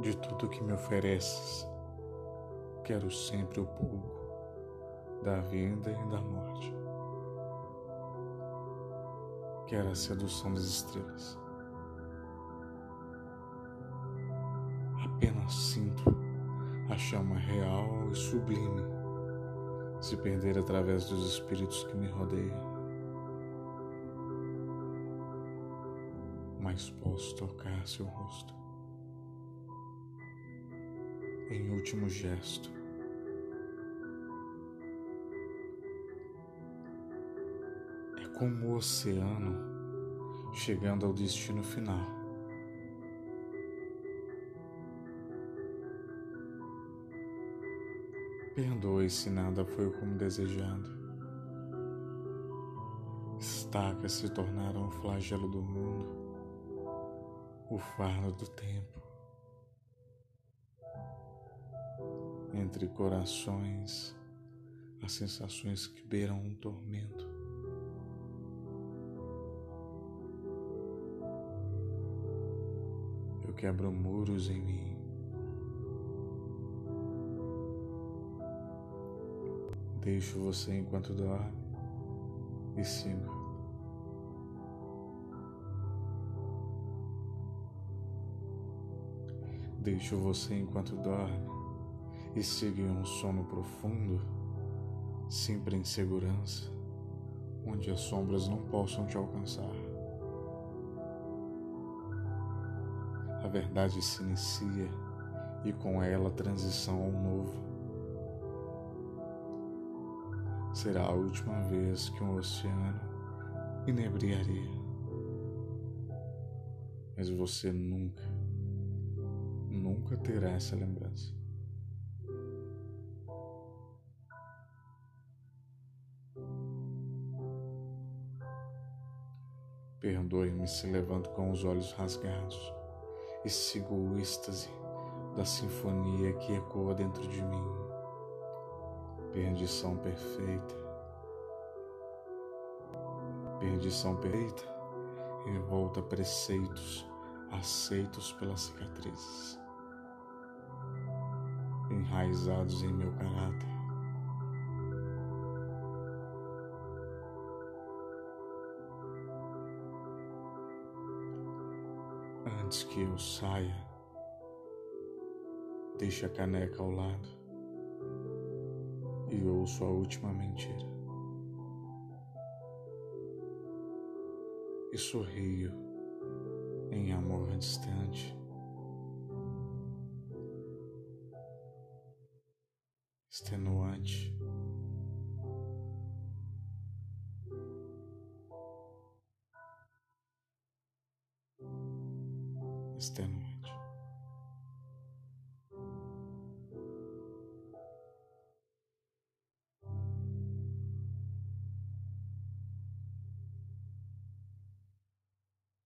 De tudo que me ofereces, quero sempre o pouco da vida e da morte. Quero a sedução das estrelas. Apenas sinto a chama real e sublime se perder através dos espíritos que me rodeiam. Mas posso tocar seu rosto em último gesto. É como o oceano chegando ao destino final. Perdoe se nada foi como desejado. Estacas se tornaram o flagelo do mundo, o fardo do tempo. Entre corações, as sensações que beiram um tormento. Eu quebro muros em mim. Deixo você enquanto dorme e sigo. Deixo você enquanto dorme e siga um sono profundo, sempre em segurança, onde as sombras não possam te alcançar. A verdade se inicia e com ela a transição ao novo. Será a última vez que um oceano inebriaria. Mas você nunca, nunca terá essa lembrança. Perdoe-me se levanto com os olhos rasgados e sigo o êxtase da sinfonia que ecoa dentro de mim. Perdição perfeita. Perdição perfeita e volta preceitos aceitos pelas cicatrizes, enraizados em meu caráter. Antes que eu saia, deixe a caneca ao lado e ouço a última mentira. E sorrio em amor distante. Extenuante. Stand.